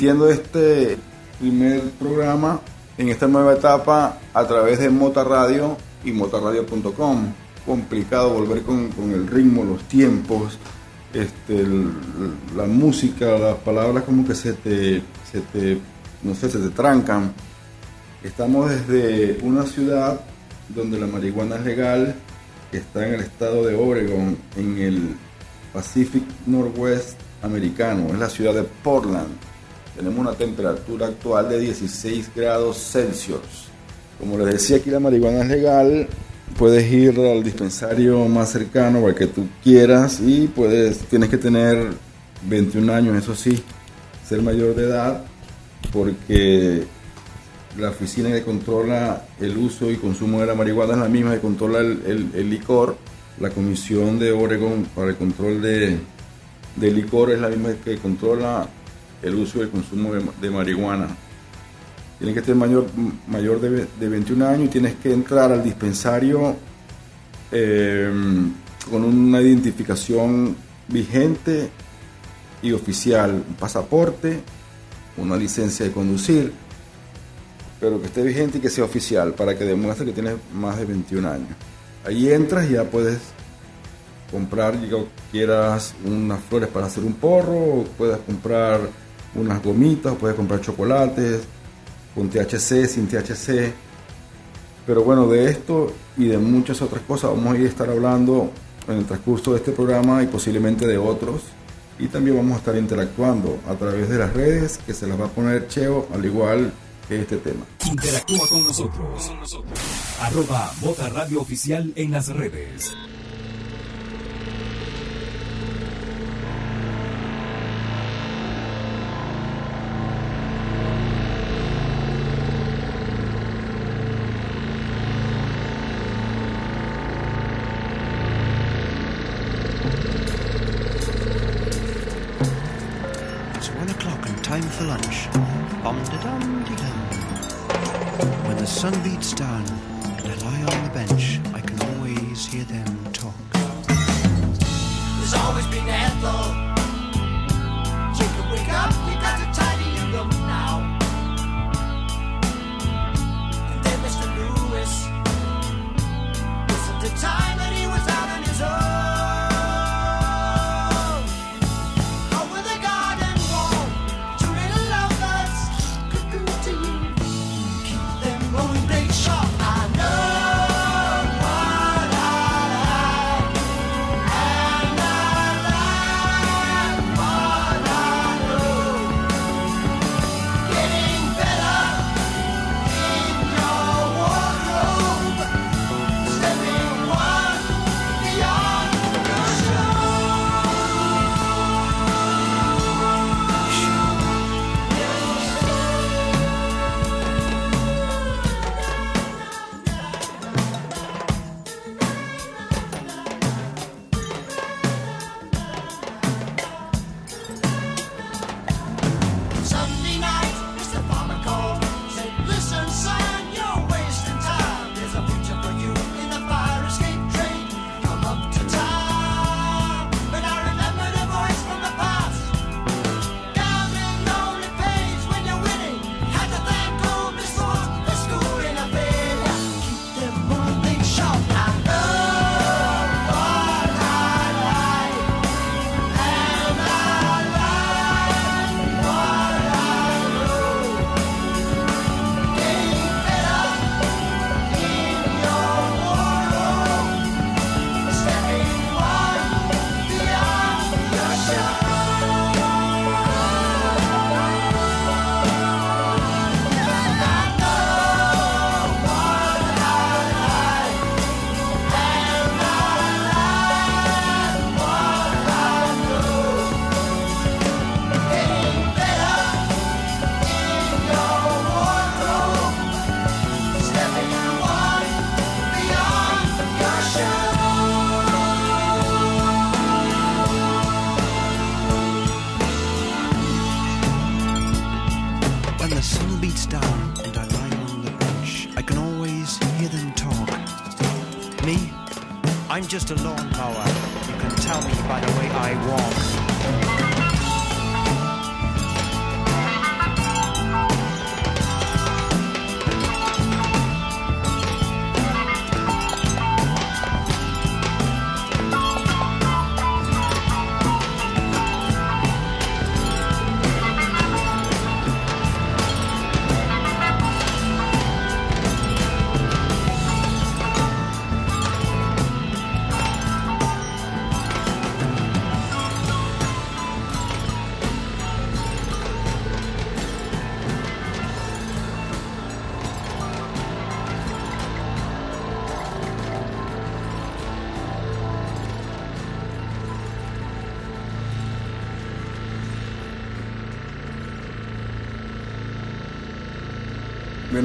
Estamos emitiendo este primer programa en esta nueva etapa a través de Mota Radio y motarradio.com. Complicado volver con, con el ritmo, los tiempos, este, el- la música, las palabras como que se te, se te, no sé, se te trancan. Estamos desde una ciudad donde la marihuana es legal, está en el estado de Oregon, en el Pacific Northwest americano, es la ciudad de Portland. Tenemos una temperatura actual de 16 grados Celsius. Como les decía, aquí la marihuana es legal. Puedes ir al dispensario más cercano al que tú quieras y puedes, tienes que tener 21 años, eso sí, ser mayor de edad, porque la oficina que controla el uso y consumo de la marihuana es la misma que controla el, el- el licor. La Comisión de Oregon para el control de, de licor es la misma que controla el uso y el consumo de, marihuana. Tienes que ser mayor, mayor de, de 21 años y tienes que entrar al dispensario eh, con una identificación vigente y oficial, un pasaporte, una licencia de conducir, pero que esté vigente y que sea oficial para que demuestre que tienes más de 21 años. Ahí entras y ya puedes comprar, digo, quieras unas flores para hacer un porro, o puedes comprar unas gomitas, puedes comprar chocolates con THC, sin THC. Pero bueno, de esto y de muchas otras cosas vamos a ir a estar hablando en el transcurso de este programa y posiblemente de otros. Y también vamos a estar interactuando a través de las redes que se las va a poner Cheo, al igual que este tema. Interactúa con nosotros. Arroba Bota Radio Oficial en las redes. The sun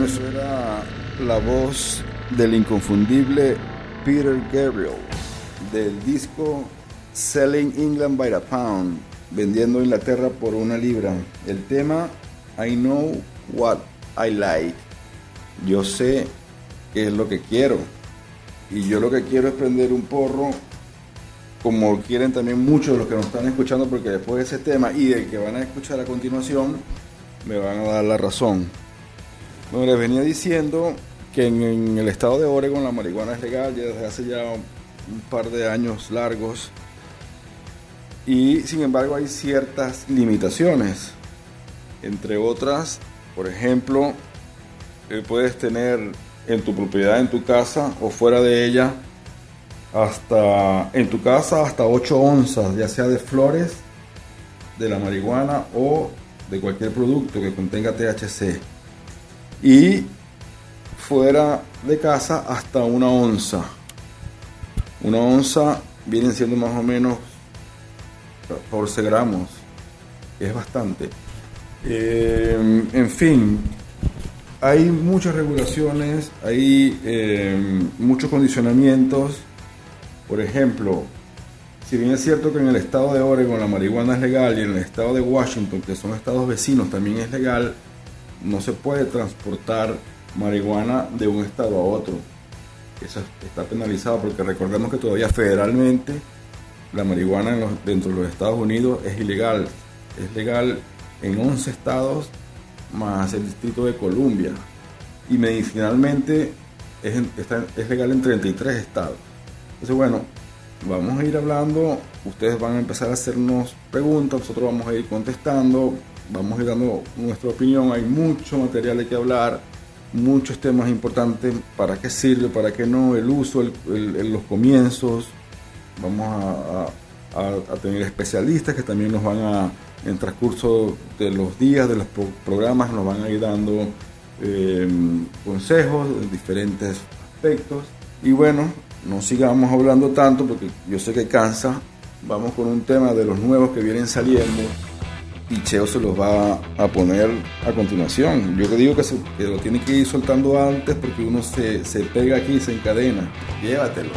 Eso era la voz del inconfundible Peter Gabriel del disco Selling England by the Pound, vendiendo Inglaterra por una libra. El tema I Know What I Like. Yo sé qué es lo que quiero. Y yo lo que quiero es prender un porro, como quieren también muchos de los que nos están escuchando, porque después de ese tema y del que van a escuchar a continuación, me van a dar la razón. Bueno, les venía diciendo que en, el estado de Oregon la marihuana es legal desde hace ya un par de años largos y sin embargo hay ciertas limitaciones. Entre otras, por ejemplo, eh, puedes tener en tu propiedad, en tu casa o fuera de ella, hasta en tu casa hasta 8 onzas, ya sea de flores, de la marihuana o de cualquier producto que contenga THC. Y fuera de casa hasta una onza. Una onza viene siendo más o menos 14 gramos. Es bastante. Eh, en fin, hay muchas regulaciones, hay eh, muchos condicionamientos. Por ejemplo, si bien es cierto que en el estado de Oregon la marihuana es legal y en el estado de Washington, que son estados vecinos, también es legal, no se puede transportar marihuana de un estado a otro. Eso está penalizado porque recordemos que todavía federalmente la marihuana dentro de los Estados Unidos es ilegal. Es legal en 11 estados más el Distrito de Columbia. Y medicinalmente es, está- es legal en 33 estados. Entonces, bueno, vamos a ir hablando. Ustedes van a empezar a hacernos preguntas, nosotros vamos a ir contestando, vamos a ir dando nuestra opinión. Hay mucho material de que hablar, muchos temas importantes, para qué sirve, para qué no, el uso, el- los comienzos. Vamos a, tener especialistas que también nos van a, en transcurso de los días, de los pro- programas, nos van a ir dando eh, consejos en diferentes aspectos. Y bueno, no sigamos hablando tanto porque yo sé que cansa. Vamos con un tema de los nuevos que vienen saliendo y Cheo se los va a poner a continuación. Yo digo que, se- lo tiene que ir soltando antes porque uno se, se pega aquí se encadena. Llévatelo.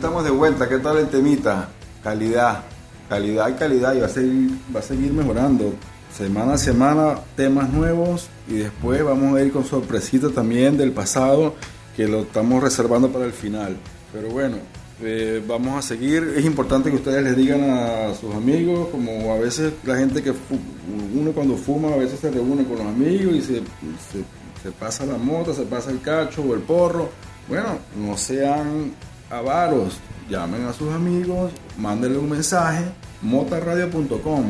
Estamos de vuelta. ¿Qué tal el temita? Calidad, calidad y calidad y va a seguir, va a seguir mejorando. Semana a semana temas nuevos y después vamos a ir con sorpresitas también del pasado que lo estamos reservando para el final. Pero bueno, eh, vamos a seguir. Es importante que ustedes les digan a sus amigos, como a veces la gente que uno cuando fuma a veces se reúne con los amigos y se, se, se pasa la mota, se pasa el cacho o el porro. Bueno, no sean avaros, llamen a sus amigos, mándenle un mensaje, motarradio.com,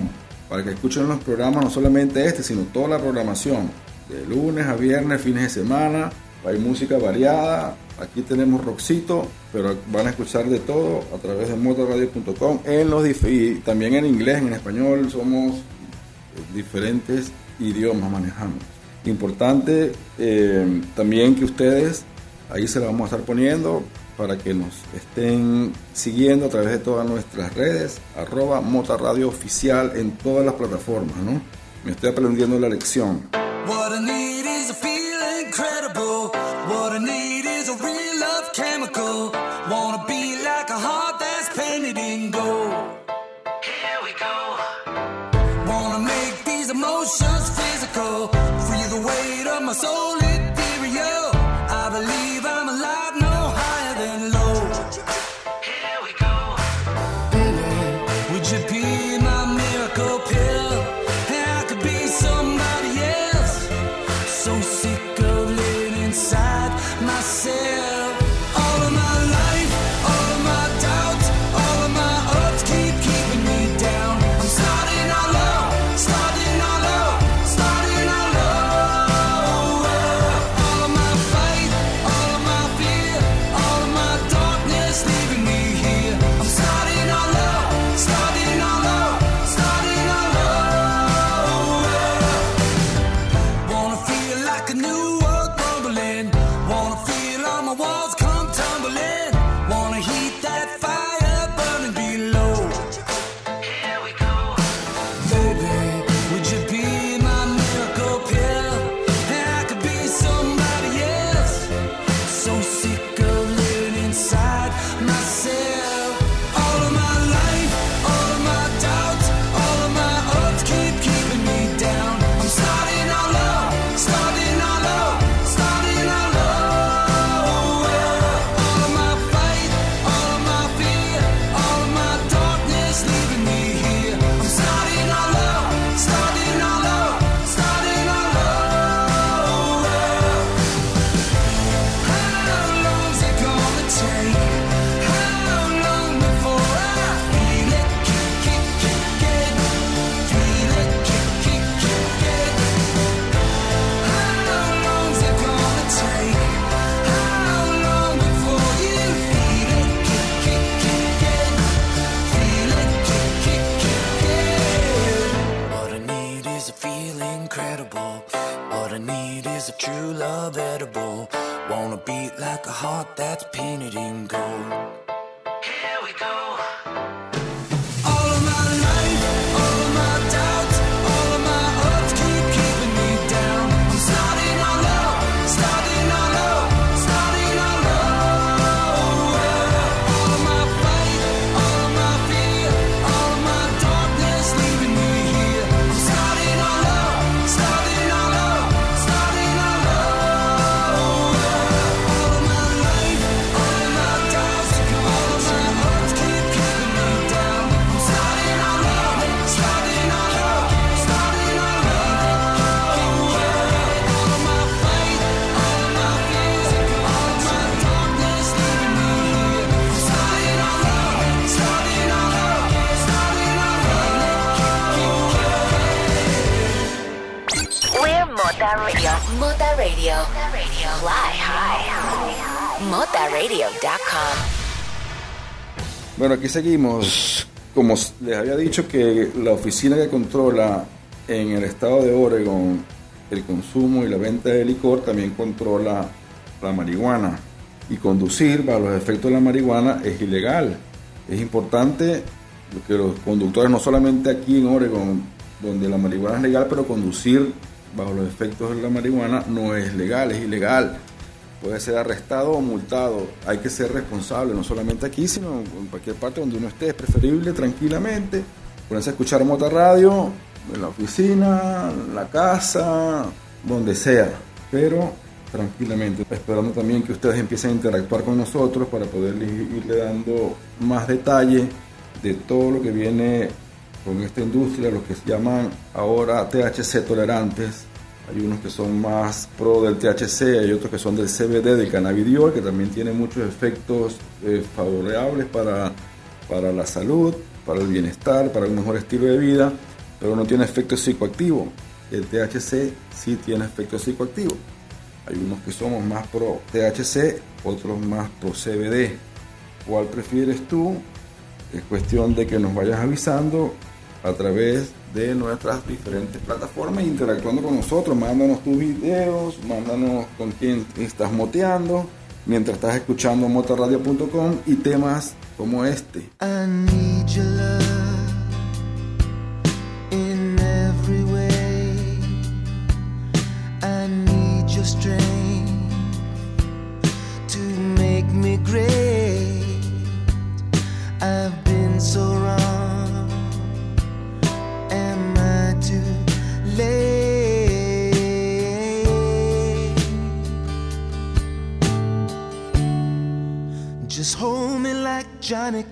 para que escuchen los programas, no solamente este, sino toda la programación, de lunes a viernes, fines de semana, hay música variada, aquí tenemos rockcito, pero van a escuchar de todo a través de motorradio.com, en los y también en inglés, en español, somos diferentes idiomas manejamos. Importante eh, también que ustedes, ahí se lo vamos a estar poniendo para que nos estén siguiendo a través de todas nuestras redes, arroba motarradio oficial en todas las plataformas, ¿no? Me estoy aprendiendo la lección. Here we go. Wanna make these emotions physical. Mota Radio. Fly high. MotaRadio.com. Bueno, aquí seguimos. Como les había dicho que la oficina que controla en el estado de Oregon el consumo y la venta de licor también controla la marihuana. Y conducir bajo los efectos de la marihuana es ilegal. Es importante que los conductores, no solamente aquí en Oregon, donde la marihuana es legal, pero conducir bajo los efectos de la marihuana no es legal, es ilegal. puede ser arrestado o multado. Hay que ser responsable, no solamente aquí, sino en cualquier parte donde uno esté. Es preferible tranquilamente ponerse a escuchar Mota Radio en la oficina, en la casa, donde sea, pero tranquilamente. Esperando también que ustedes empiecen a interactuar con nosotros para poder irle dando más detalle de todo lo que viene con esta industria, los que se llaman ahora THC tolerantes. Hay unos que son más pro del THC, hay otros que son del CBD, del cannabidiol, que también tiene muchos efectos eh, favorables para, para la salud, para el bienestar, para un mejor estilo de vida, pero no tiene efecto psicoactivo. El THC sí tiene efecto psicoactivo. Hay unos que somos más pro THC, otros más pro CBD. ¿Cuál prefieres tú? Es cuestión de que nos vayas avisando a través de nuestras diferentes plataformas, interactuando con nosotros, mándanos tus videos, mándanos con quién estás moteando, mientras estás escuchando motorradio.com y temas como este.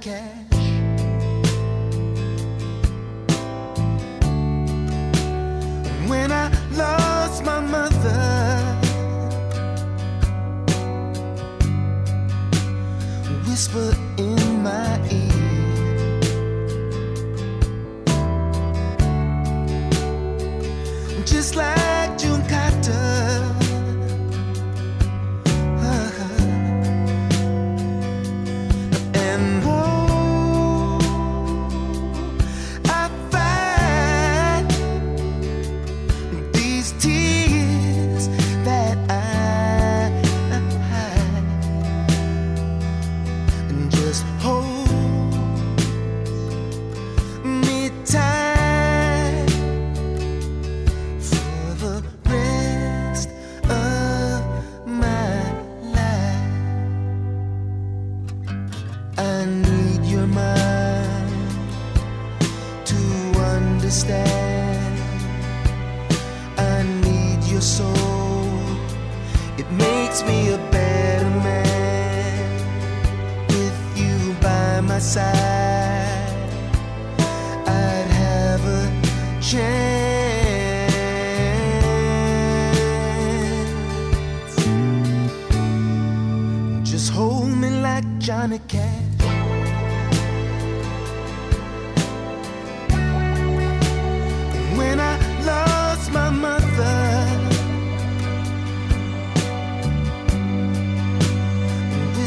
Cash. When I lost my mother, whisper in my ear, just like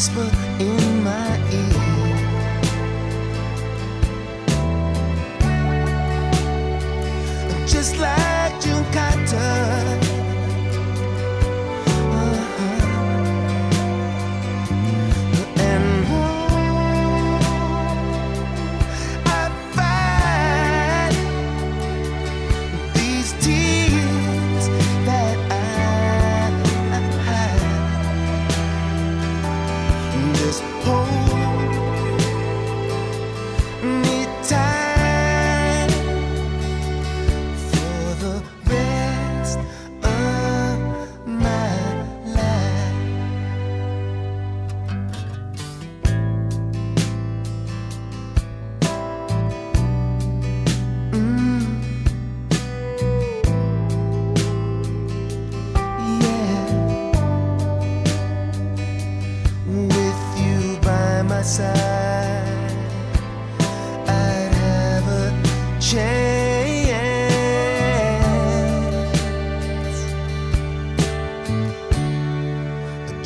But.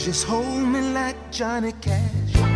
Just hold me like Johnny Cash.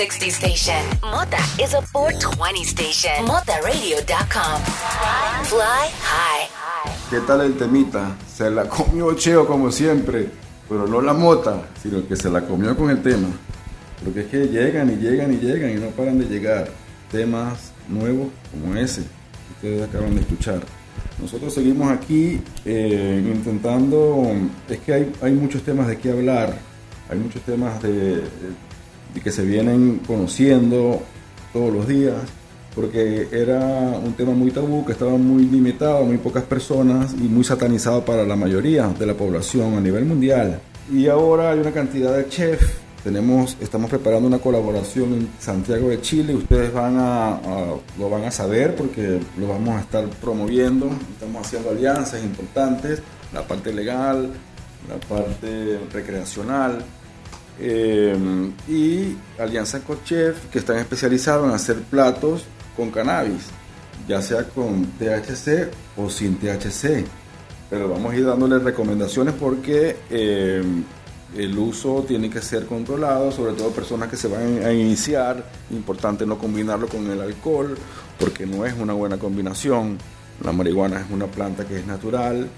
360 station. Mota is a 420 station. MotaRadio.com. Fly high. ¿Qué tal el temita? Se la comió Cheo como siempre, pero no la mota, sino que se la comió con el tema. Porque es que llegan y llegan y llegan y no paran de llegar temas nuevos como ese que ustedes acaban de escuchar. Nosotros seguimos aquí eh, intentando, es que hay, hay muchos temas de qué hablar, hay muchos temas de, de que se vienen conociendo todos los días, porque era un tema muy tabú, que estaba muy limitado muy pocas personas y muy satanizado para la mayoría de la población a nivel mundial. Y ahora hay una cantidad de chefs. Tenemos, estamos preparando una colaboración en Santiago de Chile. Ustedes van a, a- lo van a saber porque lo vamos a estar promoviendo. Estamos haciendo alianzas importantes, la parte legal, la parte recreacional. Eh, y Alianza Cochef, que están especializados en hacer platos con cannabis, ya sea con THC o sin THC. Pero vamos a ir dándole recomendaciones porque eh, el uso tiene que ser controlado, sobre todo personas que se van a iniciar. Importante no combinarlo con el alcohol, porque no es una buena combinación. La marihuana es una planta que es natural,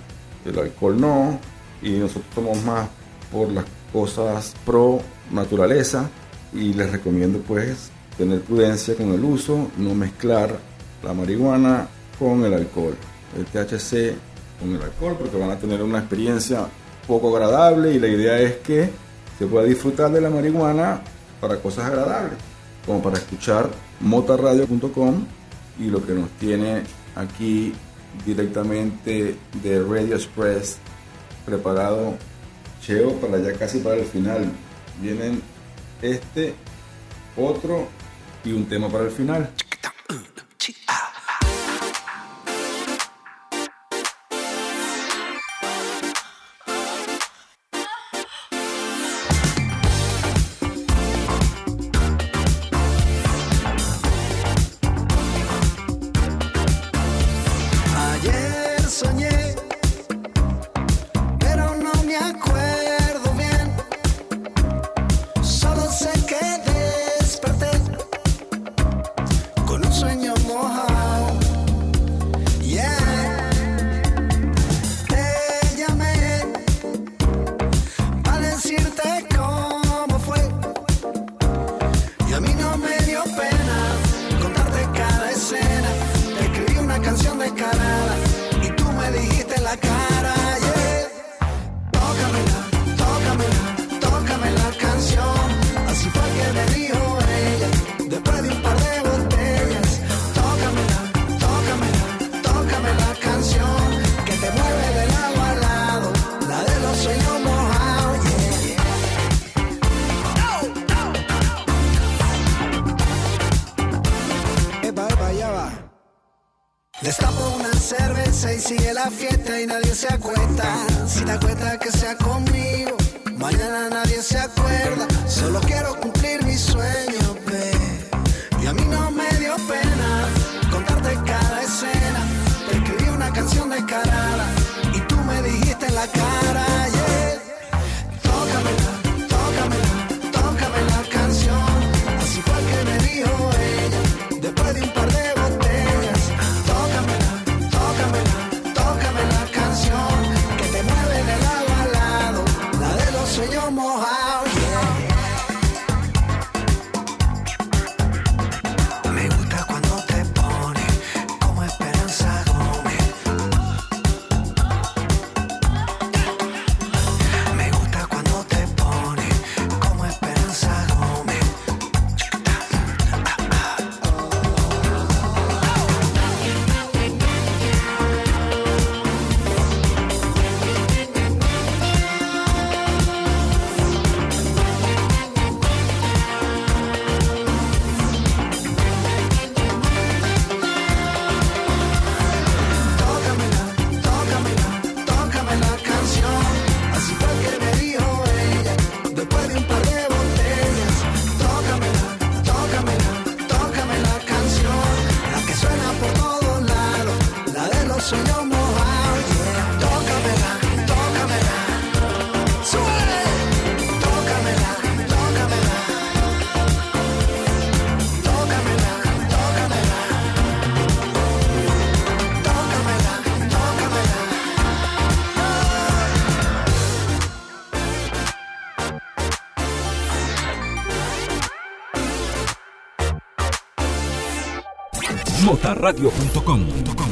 el alcohol no, y nosotros somos más por las cosas pro naturaleza y les recomiendo pues tener prudencia con el uso, no mezclar la marihuana con el alcohol, el THC con el alcohol porque van a tener una experiencia poco agradable y la idea es que se pueda disfrutar de la marihuana para cosas agradables, como para escuchar motarradio.com y lo que nos tiene aquí directamente de Radio Express preparado Cheo para ya casi para el final. Vienen este, otro y un tema para el final. Motarradio.com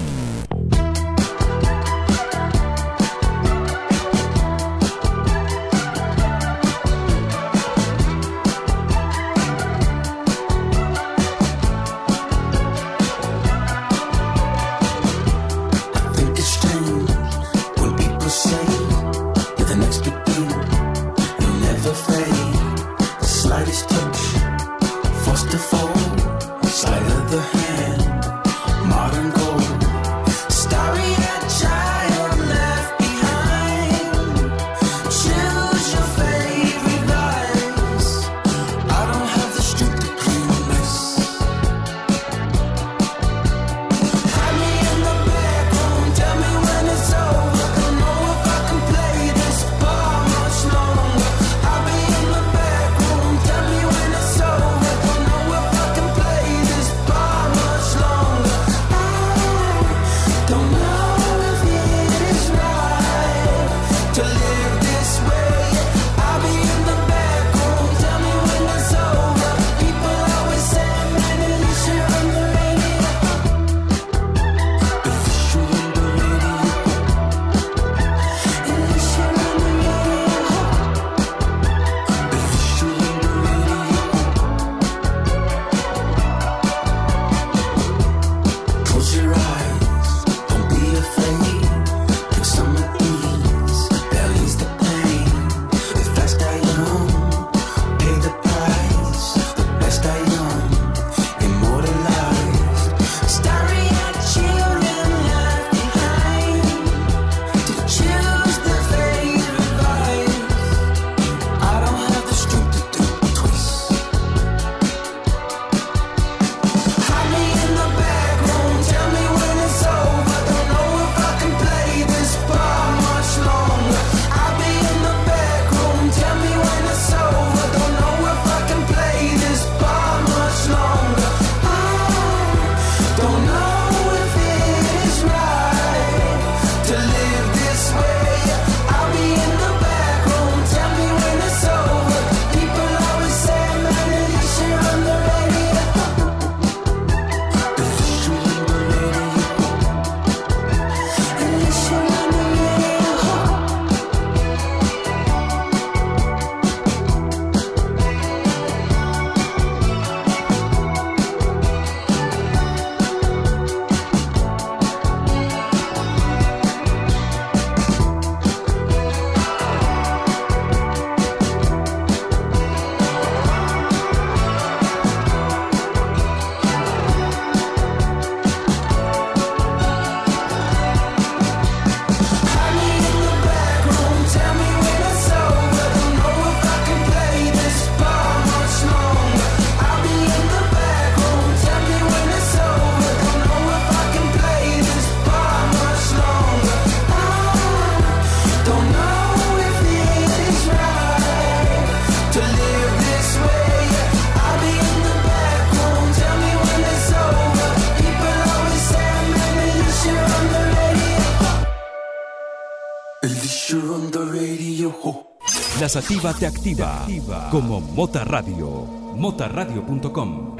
sativa te activa, como Mota Radio. Motarradio.com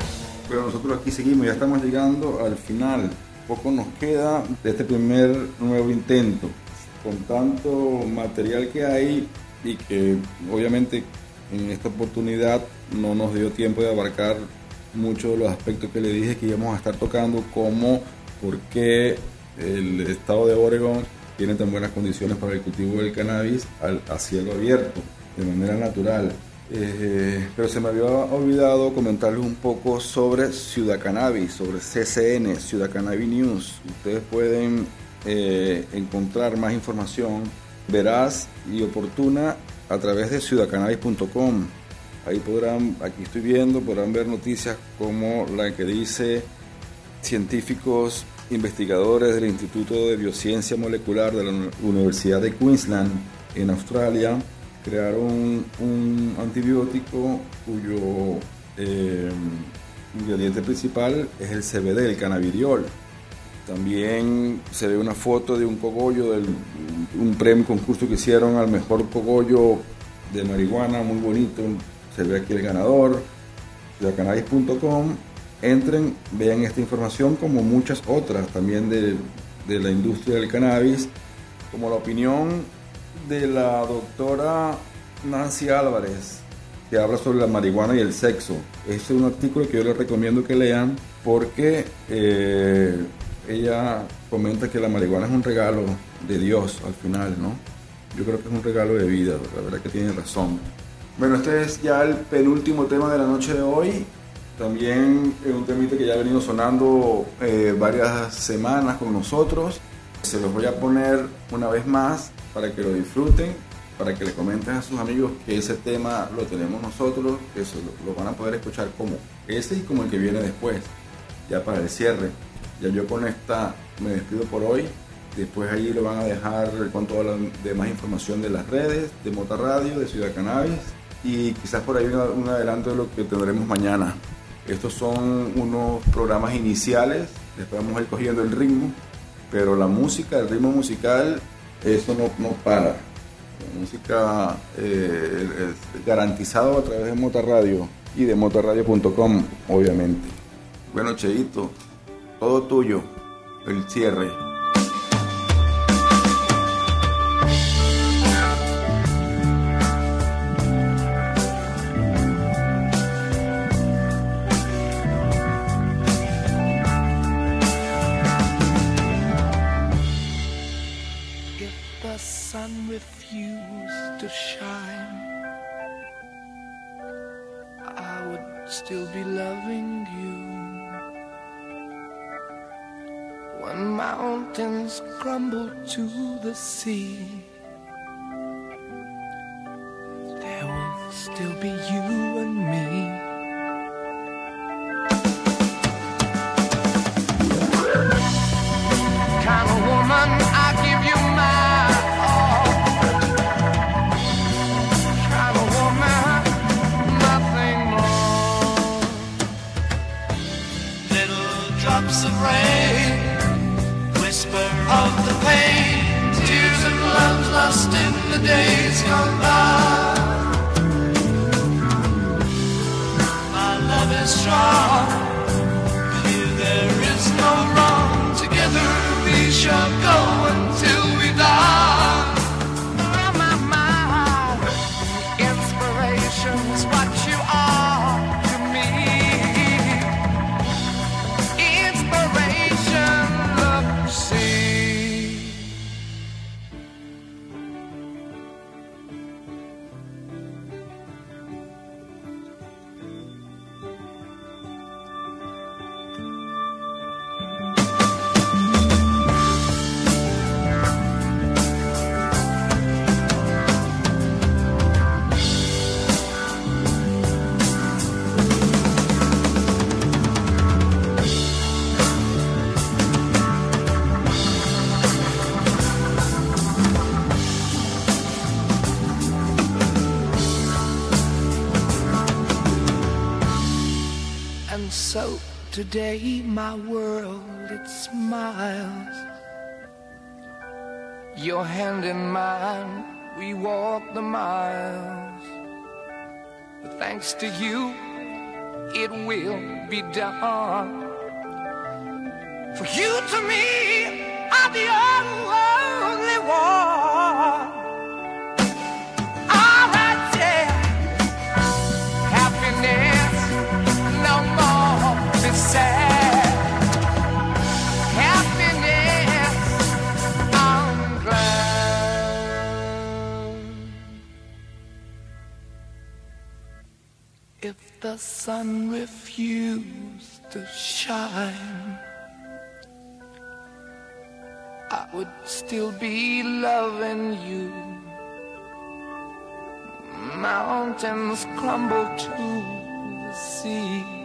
Pero nosotros aquí seguimos, ya estamos llegando al final. Poco nos queda de este primer nuevo intento. Con tanto material que hay y que obviamente en esta oportunidad no nos dio tiempo de abarcar muchos de los aspectos que le dije que íbamos a estar tocando, como por qué el estado de Oregon tiene tan buenas condiciones para el cultivo del cannabis a cielo abierto, de manera natural. Eh, pero se me había olvidado comentarles un poco sobre Ciudad Cannabis, sobre CCN, Ciudad Cannabis News. Ustedes pueden eh, encontrar más información veraz y oportuna a través de ciudadcannabis.com. Ahí podrán, aquí estoy viendo, podrán ver noticias como la que dice científicos investigadores del Instituto de Biociencia Molecular de la Uni- Universidad de Queensland en Australia crearon un antibiótico cuyo eh, ingrediente principal es el CBD, el cannabidiol. También se ve una foto de un cogollo, del, un premio concurso que hicieron al mejor cogollo de marihuana, muy bonito. Se ve aquí el ganador, ciudadcannabis.com entren, vean esta información como muchas otras también de, de la industria del cannabis, como la opinión de la doctora Nancy Álvarez, que habla sobre la marihuana y el sexo. Este es un artículo que yo les recomiendo que lean porque eh, ella comenta que la marihuana es un regalo de Dios al final, ¿no? Yo creo que es un regalo de vida, la verdad que tiene razón. Bueno, este es ya el penúltimo tema de la noche de hoy. También es un temita que ya ha venido sonando eh, varias semanas con nosotros. Se los voy a poner una vez más para que lo disfruten, para que le comenten a sus amigos que ese tema lo tenemos nosotros, que eso lo, lo van a poder escuchar como ese y como el que viene después, ya para el cierre. Ya yo con esta me despido por hoy. Después allí lo van a dejar con toda la demás información de las redes, de Mota Radio, de Ciudad Cannabis y quizás por ahí un adelanto de lo que tendremos mañana. Estos son unos programas iniciales, después vamos a ir cogiendo el ritmo, pero la música, el ritmo musical, eso no, no para. La música eh, es garantizado a través de Mota Radio y de motarradio.com, obviamente. Bueno, Cheito, todo tuyo, el cierre. Refused to shine, I would still be loving you. When mountains crumble to the sea, there will still be you and me. Days gone today my world it smiles. Your hand in mine, we walk the miles. But thanks to you, it will be done. For you to me are the only one. The sun refused to shine, I would still be loving you mountains crumble to the sea.